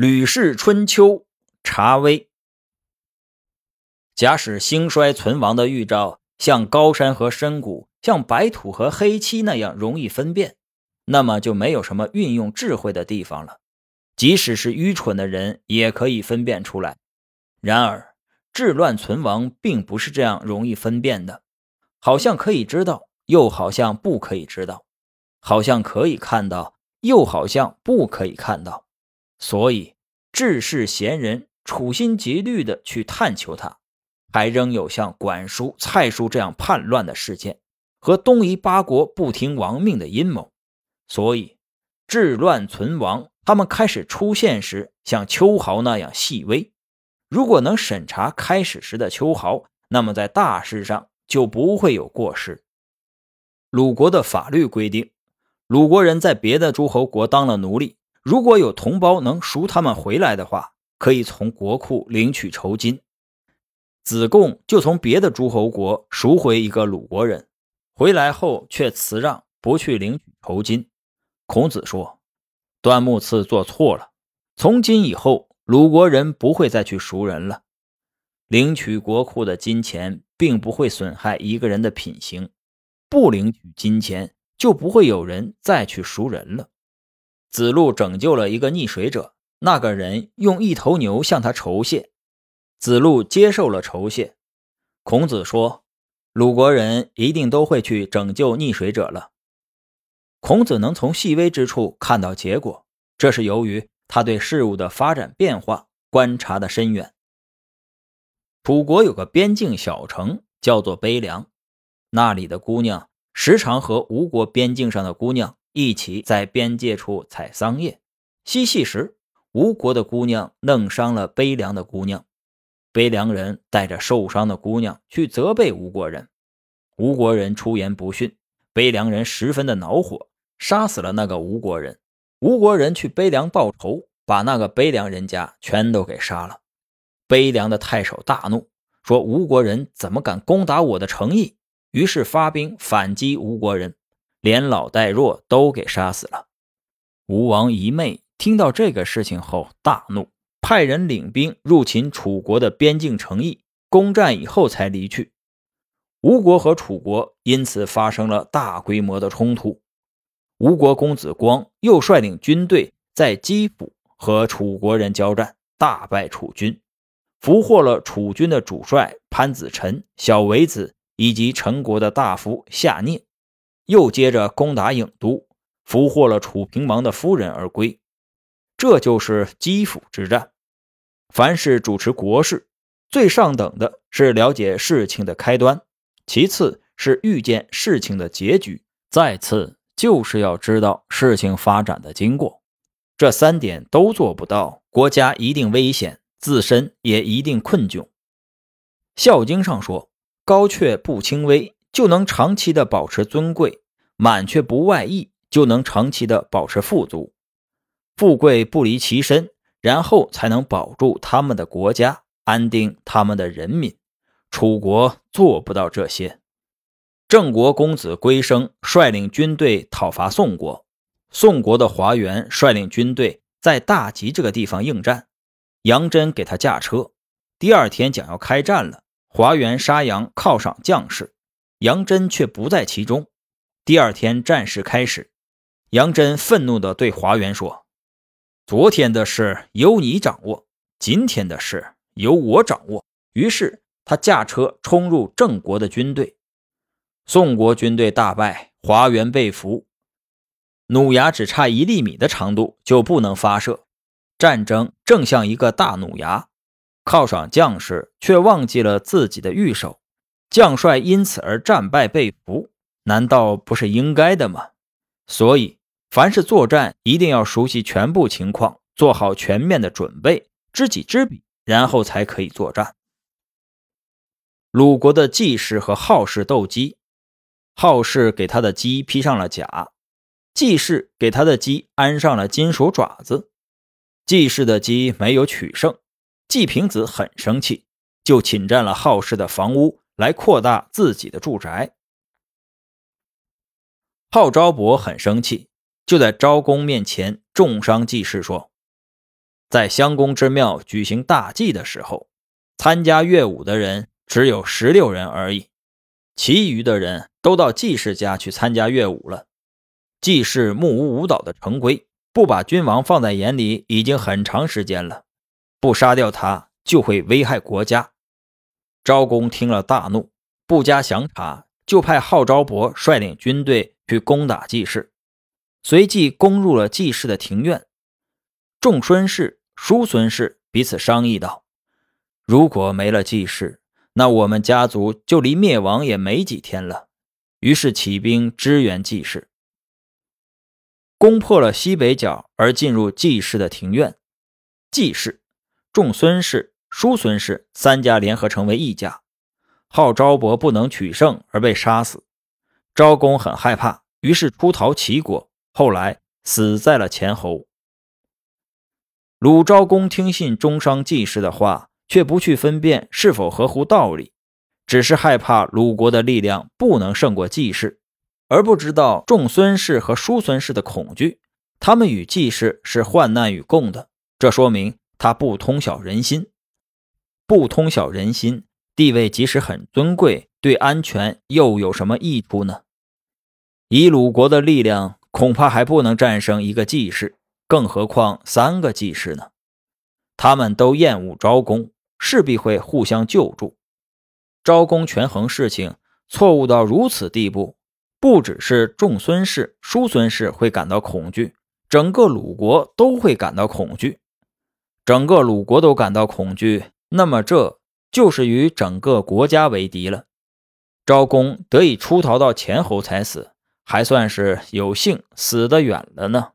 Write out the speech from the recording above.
吕氏春秋查微。假使兴衰存亡的预兆像高山和深谷，像白土和黑漆那样容易分辨，那么就没有什么运用智慧的地方了。即使是愚蠢的人也可以分辨出来。然而，治乱存亡并不是这样容易分辨的，好像可以知道，又好像不可以知道；好像可以看到，又好像不可以看到。所以，治世贤人处心积虑地去探求他，还仍有像管叔、蔡叔这样叛乱的事件和东夷八国不听王命的阴谋。所以，治乱存亡，他们开始出现时，像秋毫那样细微。如果能审查开始时的秋毫，那么在大事上就不会有过失。鲁国的法律规定，鲁国人在别的诸侯国当了奴隶。如果有同胞能赎他们回来的话，可以从国库领取酬金。子贡就从别的诸侯国赎回一个鲁国人，回来后却辞让不去领取酬金。孔子说：“端木赐做错了，从今以后，鲁国人不会再去赎人了。领取国库的金钱，并不会损害一个人的品行，不领取金钱，就不会有人再去赎人了。”子路拯救了一个溺水者，那个人用一头牛向他酬谢，子路接受了酬谢。孔子说：“鲁国人一定都会去拯救溺水者了。”孔子能从细微之处看到结果，这是由于他对事物的发展变化观察的深远。楚国有个边境小城叫做悲凉，那里的姑娘时常和吴国边境上的姑娘。一起在边界处采桑叶、嬉戏时，吴国的姑娘弄伤了悲凉的姑娘。悲凉人带着受伤的姑娘去责备吴国人，吴国人出言不逊，悲凉人十分的恼火，杀死了那个吴国人。吴国人去悲凉报仇，把那个悲凉人家全都给杀了。悲凉的太守大怒，说吴国人怎么敢攻打我的城邑？于是发兵反击吴国人。连老带弱都给杀死了。吴王一妹听到这个事情后大怒，派人领兵入侵楚国的边境城邑，攻占以后才离去。吴国和楚国因此发生了大规模的冲突。吴国公子光又率领军队在基辅和楚国人交战，大败楚军，俘获了楚军的主帅潘子辰、小维子以及陈国的大夫夏聂。又接着攻打郢都，俘获了楚平王的夫人而归。这就是基辅之战。凡是主持国事，最上等的是了解事情的开端，其次是预见事情的结局，再次就是要知道事情发展的经过。这三点都做不到，国家一定危险，自身也一定困窘。《孝经》上说：“高却不轻微。”就能长期的保持尊贵，满却不外溢，就能长期的保持富足，富贵不离其身，然后才能保住他们的国家，安定他们的人民。楚国做不到这些。郑国公子归生率领军队讨伐宋国，宋国的华元率领军队在大吉这个地方应战，杨真给他驾车。第二天将要开战了，华元杀羊犒赏将士。杨真却不在其中。第二天战事开始，杨真愤怒地对华元说：“昨天的事由你掌握，今天的事由我掌握。”于是他驾车冲入郑国的军队，宋国军队大败，华元被俘。弩牙只差一粒米的长度就不能发射，战争正像一个大弩牙，犒赏将士却忘记了自己的御手。将帅因此而战败被俘，难道不是应该的吗？所以，凡是作战，一定要熟悉全部情况，做好全面的准备，知己知彼，然后才可以作战。鲁国的季氏和好氏斗鸡，好氏给他的鸡披上了甲，季氏给他的鸡安上了金属爪子。季氏的鸡没有取胜，季平子很生气，就侵占了好氏的房屋。来扩大自己的住宅。号昭伯很生气，就在昭公面前重伤季氏，说：“在襄公之庙举行大祭的时候，参加乐舞的人只有十六人而已，其余的人都到季氏家去参加乐舞了。季氏目无舞蹈的成规，不把君王放在眼里已经很长时间了，不杀掉他就会危害国家。昭公听了大怒，不加详查，就派号昭伯率领军队去攻打季氏，随即攻入了季氏的庭院。仲孙氏、叔孙氏彼此商议道：“如果没了季氏，那我们家族就离灭亡也没几天了。”于是起兵支援季氏，攻破了西北角，而进入季氏的庭院。季氏、仲孙氏、叔孙氏三家联合成为一家，号昭伯不能取胜而被杀死。昭公很害怕，于是出逃齐国，后来死在了前侯。鲁昭公听信中商季氏的话，却不去分辨是否合乎道理，只是害怕鲁国的力量不能胜过季氏，而不知道仲孙氏和叔孙氏的恐惧。他们与季氏是患难与共的，这说明他不通晓人心。不通晓人心，地位即使很尊贵，对安全又有什么益处呢？以鲁国的力量，恐怕还不能战胜一个季氏。更何况三个季氏呢？他们都厌恶昭公，势必会互相救助。昭公权衡事情错误到如此地步，不只是仲孙氏、叔孙氏会感到恐惧，整个鲁国都会感到恐惧。整个鲁国都感到恐惧，那么这就是与整个国家为敌了。昭公得以出逃到前侯才死，还算是有幸死得远了呢。